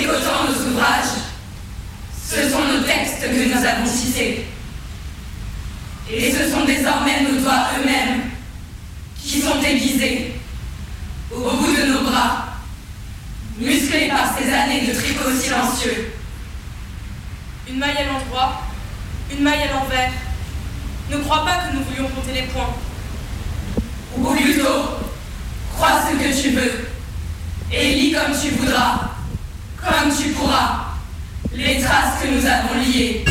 tricotant nos ouvrages, ce sont nos textes que nous avons tissés. Et ce sont désormais nos doigts eux-mêmes qui sont aiguisés au bout de nos bras, musclés par ces années de tricot silencieux. Une maille à l'endroit, une maille à l'envers. Ne crois pas que nous voulions compter les points. Ou plutôt, crois ce que tu veux, et lis comme tu voudras, comme tu pourras, les traces que nous avons liées.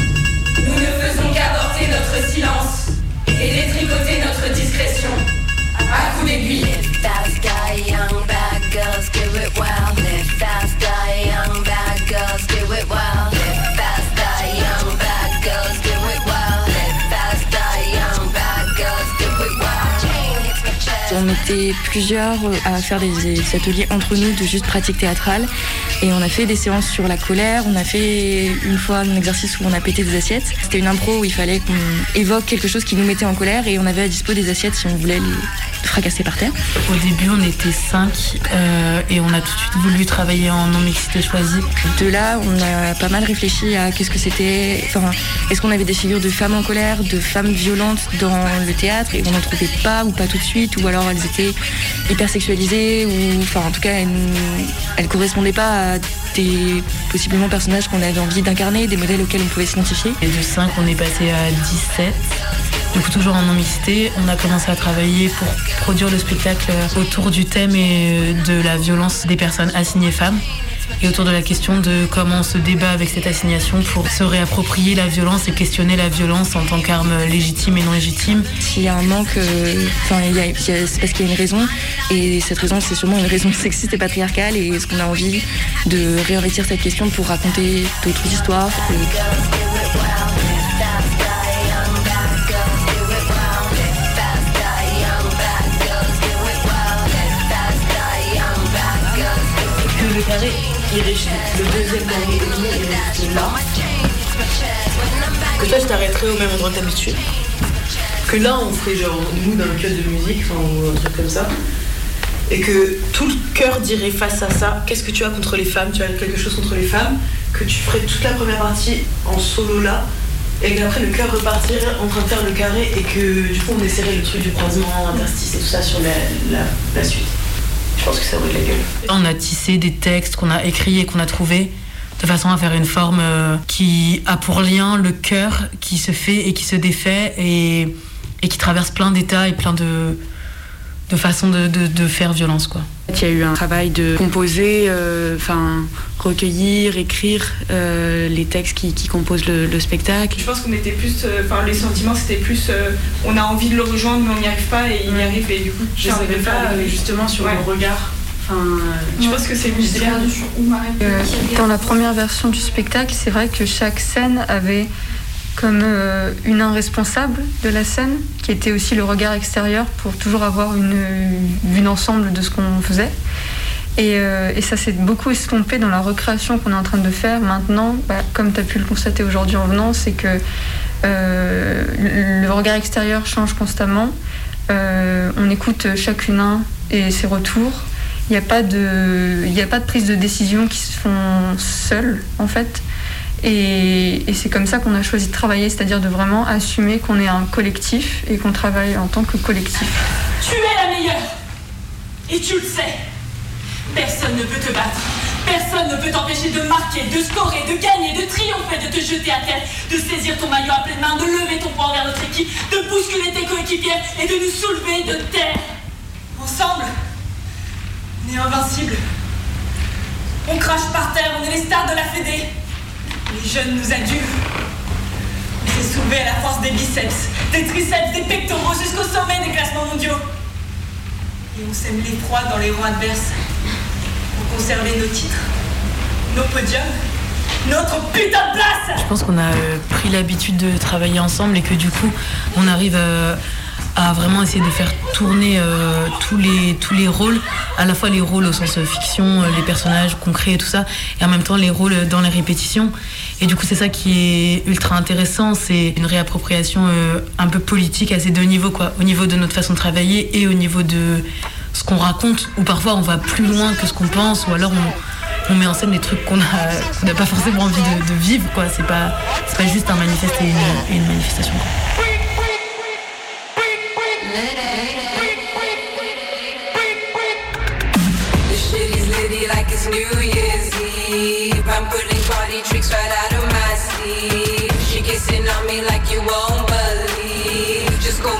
Nous ne faisons qu'apporter notre silence On était plusieurs à faire des, ateliers entre nous de juste pratique théâtrale. Et on a fait des séances sur la colère. On a fait une fois un exercice où on a pété des assiettes. C'était une impro où il fallait qu'on évoque quelque chose qui nous mettait en colère et on avait à dispo des assiettes si on voulait les fracasser par terre. Au début, on était cinq euh, et on a tout de suite voulu travailler en non-mixité choisie. De là, on a pas mal réfléchi à qu'est-ce que c'était. Enfin, est-ce qu'on avait des figures de femmes en colère, de femmes violentes dans le théâtre et on n'en trouvait pas ou pas tout de suite ou alors elles étaient hyper sexualisées ou en tout cas elles, elles correspondaient pas à des possiblement personnages qu'on avait envie d'incarner, des modèles auxquels on pouvait s'identifier. Et de 5, on est passé à 17. Du toujours en non-mixité, on a commencé à travailler pour produire le spectacle autour du thème et de la violence des personnes assignées femmes et autour de la question de comment on se débat avec cette assignation pour se réapproprier la violence et questionner la violence en tant qu'arme légitime et non légitime. S'il y a un manque, euh, enfin, c'est parce qu'il y a une raison, et cette raison, c'est sûrement une raison sexiste et patriarcale, et est-ce qu'on a envie de réinvestir cette question pour raconter d'autres histoires? Le deuxième est là. Que toi, je t'arrêterais au même endroit que. Que là, on ferait genre nous dans le club de musique, ou un truc comme ça. Et que tout le cœur dirait face à ça, qu'est-ce que tu as contre les femmes? Tu as quelque chose contre les femmes? Que tu ferais toute la première partie en solo là, et qu'après le cœur repartirait en train de faire le carré, et que du coup on essaierait le truc du croisement, interstice et tout ça sur la suite. Je pense que ça aurait de la gueule. On a tissé des textes qu'on a écrits et qu'on a trouvés de façon à faire une forme euh, qui a pour lien le cœur qui se fait et qui se défait et, et qui traverse plein d'états et plein de, de façons de, de, de, faire violence. Quoi. Il y a eu un travail de composer, euh, enfin recueillir, écrire euh, les textes qui, qui composent le, le, spectacle. Je pense qu'on était plus, enfin les sentiments c'était plus, euh, on a envie de le rejoindre mais on n'y arrive pas et il y arrive et du coup je savais pas justement sur ouais. le regard. Enfin, je ouais. pense que c'est euh, Dans la première version du spectacle, c'est vrai que chaque scène avait comme euh, une responsable de la scène, qui était aussi le regard extérieur pour toujours avoir une vue d'ensemble de ce qu'on faisait. Et, euh, et ça s'est beaucoup estompé dans la recréation qu'on est en train de faire maintenant, bah, comme tu as pu le constater aujourd'hui en venant, c'est que euh, le regard extérieur change constamment. Euh, on écoute chacune un et ses retours. Il n'y a, pas de, a pas de prise de décision qui se font seules, en fait. Et, et c'est comme ça qu'on a choisi de travailler, c'est-à-dire de vraiment assumer qu'on est un collectif et qu'on travaille en tant que collectif. Tu es la meilleure Et tu le sais Personne ne peut te battre. Personne ne peut t'empêcher de marquer, de scorer, de gagner, de triompher, de te jeter à terre, de saisir ton maillot à pleine main, de lever ton poing vers notre équipe, de bousculer tes coéquipiers et de nous soulever de terre. Ensemble, on est invincible. On crache par terre, on est les stars de la Fédé. Les jeunes nous adulent. On s'est soulevé à la force des biceps, des triceps, des pectoraux jusqu'au sommet des classements mondiaux. Et on sème l'effroi dans les rangs adverses conserver nos titres, nos podiums, notre putain de place Je pense qu'on a euh, pris l'habitude de travailler ensemble et que du coup, on arrive euh, à vraiment essayer de faire tourner euh, tous, les, tous les rôles, à la fois les rôles au sens fiction, les personnages concrets et tout ça, et en même temps les rôles dans les répétitions. Et du coup, c'est ça qui est ultra intéressant, c'est une réappropriation un peu politique à ces deux niveaux, quoi, au niveau de notre façon de travailler et au niveau de ce qu'on raconte, où parfois on va plus loin que ce qu'on pense, ou alors on met en scène des trucs qu'on n'a pas forcément envie de, vivre, quoi. C'est pas, pas juste un manifeste et une, manifestation.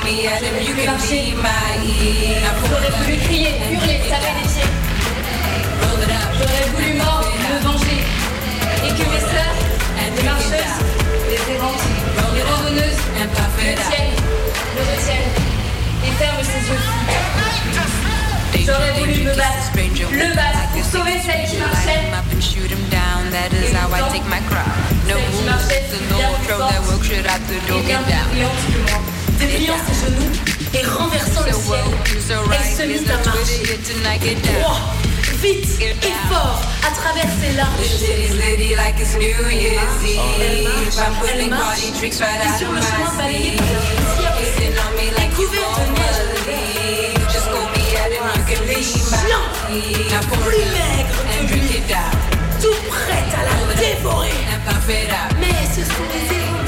J'aurais voulu crier, hurler, taper des pieds. J'aurais voulu mordre, me venger. Et que mes sœurs, les marcheuses, les errantes, les randonneuses, le tiennent, retiennent et ferment ses yeux J'aurais voulu me battre, le battre pour sauver celle qui marchait. That is how I take my crown. No moves, the no throw that work shit out the door, get down. Dépliant ses genoux et renversant le ciel, elle se mit à marcher. Vite et fort à travers ses larges Elle marche, et sur le chemin balayé par poussière, et couverte de neige. Plus maigres que lui, tout prête à la dévorer. Mais ce sont les héros.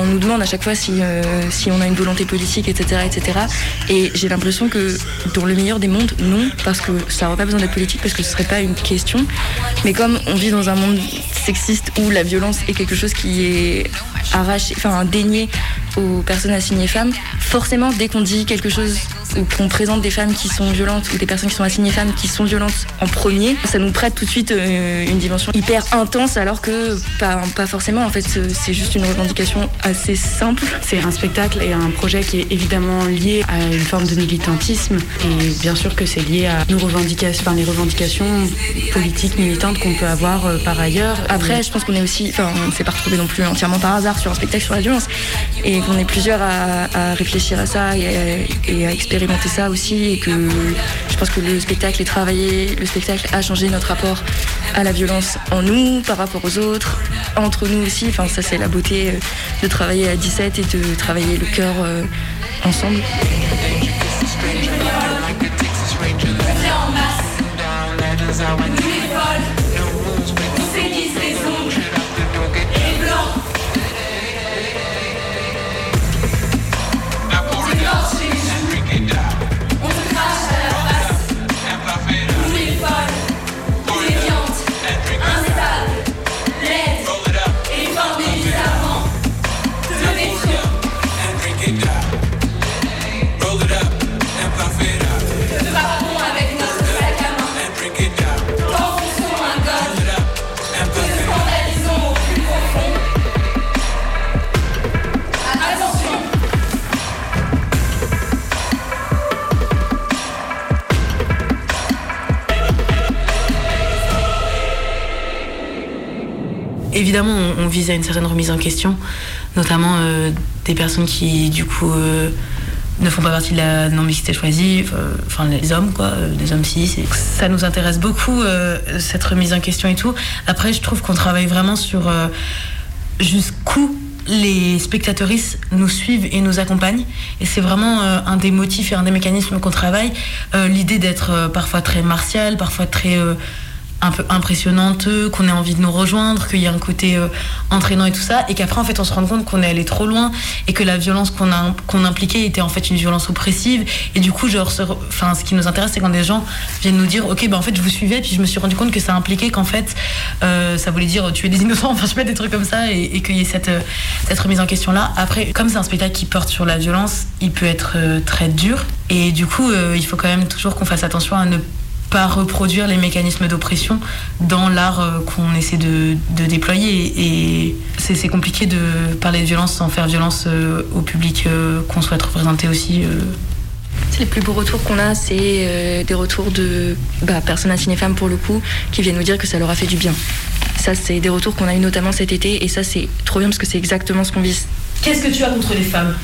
On nous demande à chaque fois si, euh, on a une volonté politique, etc. etc. Et j'ai l'impression que dans le meilleur des mondes, non, parce que ça n'aurait pas besoin d'être politique, parce que ce serait pas une question. Mais comme on vit dans un monde sexiste où la violence est quelque chose qui est arraché, enfin dénié aux personnes assignées femmes, forcément, dès qu'on dit quelque chose qu'on présente des femmes qui sont violentes ou des personnes qui sont assignées femmes qui sont violentes en premier, ça nous prête tout de suite euh, une dimension hyper intense alors que pas, pas forcément. En fait, c'est juste une revendication assez simple. C'est un spectacle et un projet qui est évidemment lié à une forme de militantisme et bien sûr que c'est lié à nos revendications, enfin, les revendications politiques militantes qu'on peut avoir euh, par ailleurs. Après, je pense qu'on est aussi, enfin, on ne s'est pas retrouvé non plus entièrement par hasard sur un spectacle sur la violence et qu'on est plusieurs à, réfléchir à ça et à, et à expérimenter ça aussi et que je pense que le spectacle est travaillé, le spectacle a changé notre rapport à la violence en nous, par rapport aux autres, entre nous aussi. Enfin, ça, c'est la beauté euh, de travailler à 17 et de travailler le cœur euh, ensemble. On, vise à une certaine remise en question, notamment euh, des personnes qui, du coup, euh, ne font pas partie de la non-mixité choisie, enfin les hommes, quoi, euh, hommes cis. Ça nous intéresse beaucoup, cette remise en question et tout. Après, je trouve qu'on travaille vraiment sur jusqu'où les spectatrices nous suivent et nous accompagnent. Et c'est vraiment un des motifs et un des mécanismes qu'on travaille. L'idée d'être parfois très martial, parfois très un peu impressionnante, qu'on ait envie de nous rejoindre, qu'il y a un côté euh, entraînant et tout ça, et qu'après en fait on se rend compte qu'on est allé trop loin et que la violence qu'on a qu'on impliquait était en fait une violence oppressive. Et du coup, genre, enfin, ce qui nous intéresse, c'est quand des gens viennent nous dire, ok, ben en fait je vous suivais, puis je me suis rendu compte que ça impliquait qu'en fait euh, ça voulait dire tuer des innocents, enfin je sais pas des trucs comme ça, et, qu'il y ait cette euh, cette remise en question là. Après, comme c'est un spectacle qui porte sur la violence, il peut être très dur, et du coup, il faut quand même toujours qu'on fasse attention à ne pas reproduire les mécanismes d'oppression dans l'art euh, qu'on essaie de, déployer. Et c'est compliqué de parler de violence sans faire violence euh, au public euh, qu'on souhaite représenter aussi. Les plus beaux retours qu'on a, c'est des retours de bah, personnes assignées femmes pour le coup, qui viennent nous dire que ça leur a fait du bien. Ça, c'est des retours qu'on a eu notamment cet été, et ça, c'est trop bien parce que c'est exactement ce qu'on vise. Qu'est-ce que tu as contre les femmes?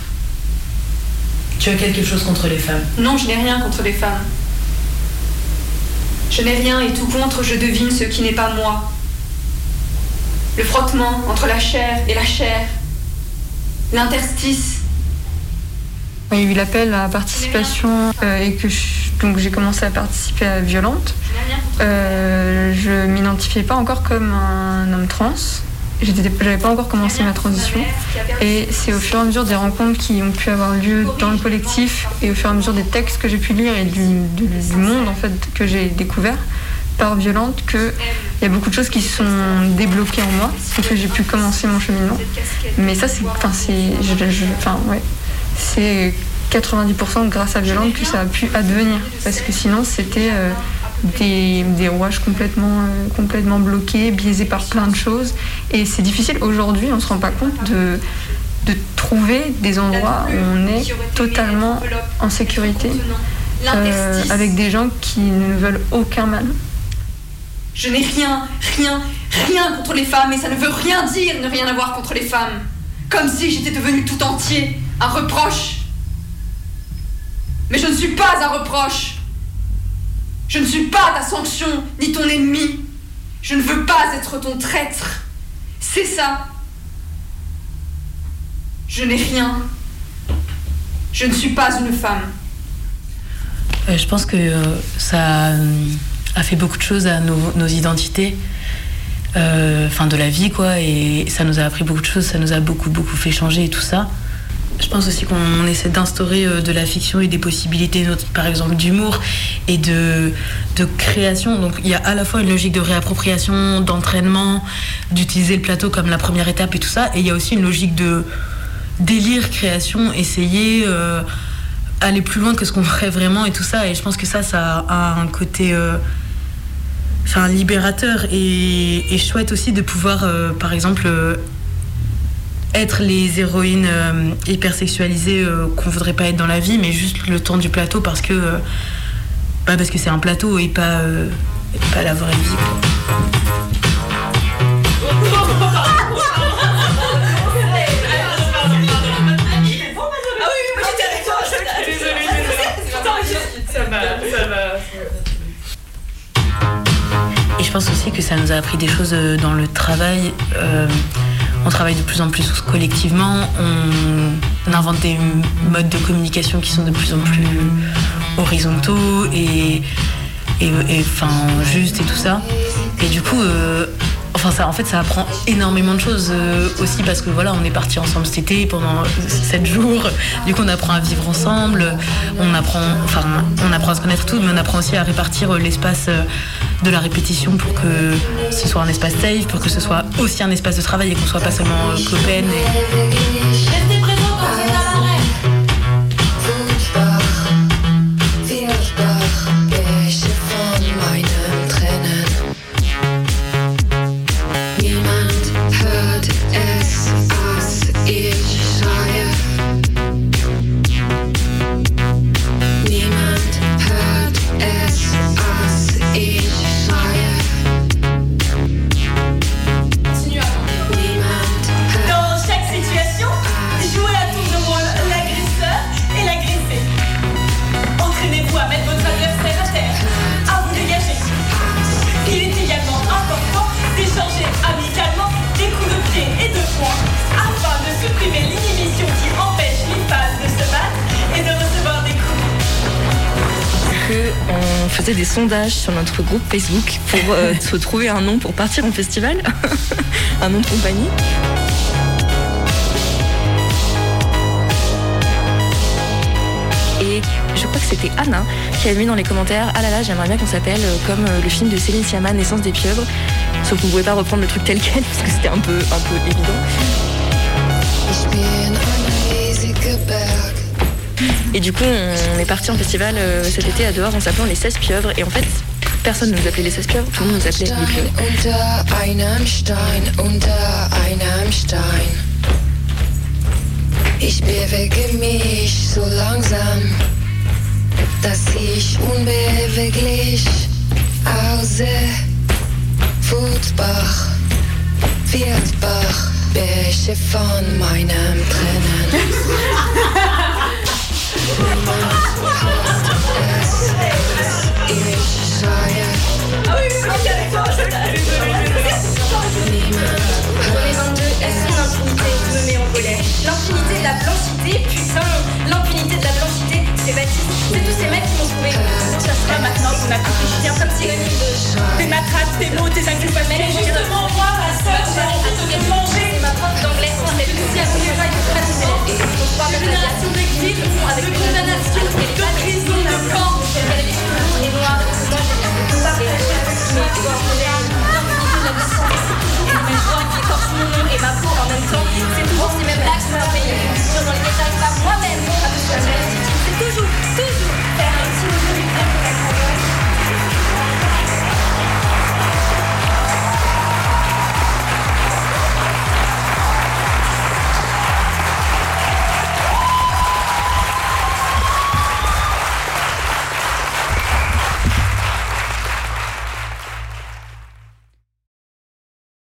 Tu as quelque chose contre les femmes? Non, je n'ai rien contre les femmes. Je n'ai rien et tout contre, je devine ce qui n'est pas moi. Le frottement entre la chair et la chair. l'interstice. Il y a eu l'appel à participation euh, et que donc j'ai commencé à participer à Violente. Euh, je m'identifiais pas encore comme un homme trans. J'avais pas encore commencé ma transition. Et c'est au fur et à mesure des rencontres qui ont pu avoir lieu dans le collectif et au fur et à mesure des textes que j'ai pu lire et du, monde en fait que j'ai découvert par Violente qu'il y a beaucoup de choses qui sont débloquées en moi et que j'ai pu commencer mon cheminement. Mais ça, c'est. Enfin, c'est. Enfin, ouais. C'est 90% grâce à Violente que ça a pu advenir. Parce que sinon, c'était. Euh, des, des, rouages complètement, euh, complètement bloqués, biaisés par plein de choses. Et c'est difficile aujourd'hui, on ne se rend pas compte de, de trouver des endroits où on est totalement en sécurité, euh, avec des gens qui ne veulent aucun mal. Je n'ai rien, rien, rien contre les femmes et ça ne veut rien dire ne rien avoir contre les femmes. Comme si j'étais devenu tout entier un reproche. Mais je ne suis pas un reproche. Je ne suis pas ta sanction ni ton ennemi. Je ne veux pas être ton traître. C'est ça. Je n'ai rien. Je ne suis pas une femme. Euh, je pense que euh, ça a fait beaucoup de choses à nos, identités, euh, enfin de la vie quoi, et ça nous a appris beaucoup de choses, ça nous a beaucoup beaucoup fait changer et tout ça. Je pense aussi qu'on essaie d'instaurer euh, de la fiction et des possibilités, par exemple d'humour et de, de création. Donc il y a à la fois une logique de réappropriation, d'entraînement, d'utiliser le plateau comme la première étape et tout ça, et il y a aussi une logique de délire, création, essayer euh, aller plus loin que ce qu'on ferait vraiment et tout ça. Et je pense que ça, ça a un côté enfin, libérateur et, et, chouette aussi de pouvoir, euh, par exemple, euh, être les héroïnes euh, hypersexualisées qu'on voudrait pas être dans la vie, mais juste le temps du plateau parce que bah, parce que c'est un plateau et pas, pas la vraie vie. pense aussi que ça nous a appris des choses euh, dans le travail. On travaille de plus en plus collectivement, on, invente des modes de communication qui sont de plus en plus horizontaux et, et, justes et tout ça. Et du coup, euh, Enfin, ça, en fait, ça apprend énormément de choses euh, aussi parce que voilà, on est parti ensemble cet été pendant 7 jours. Du coup, on apprend à vivre ensemble. On apprend, enfin, on apprend à se connaître tout, mais on apprend aussi à répartir euh, l'espace euh, de la répétition pour que ce soit un espace safe, pour que ce soit aussi un espace de travail et qu'on soit pas seulement copains. Des sondages sur notre groupe Facebook pour euh, se trouver un nom pour partir en festival, un nom de compagnie. Et je crois que c'était Anna qui a mis dans les commentaires Ah là là, j'aimerais bien qu'on s'appelle euh, comme euh, le film de Céline Sciamma, Naissance des pieuvres. Sauf qu'on ne pouvait pas reprendre le truc tel quel parce que c'était un peu, un peu évident. Et du coup, on est parti en festival euh, cet été à dehors en s'appelant les 16 pieuvres. Et en fait, personne ne nous appelait les 16 pieuvres, tout le monde nous appelait les pieuvres. Ich bewege mich so langsam, dass ich unbeweglich aussehe. Fußbach, Wildbach, Bäche von meinem Tränen. Oh, je bent echt zo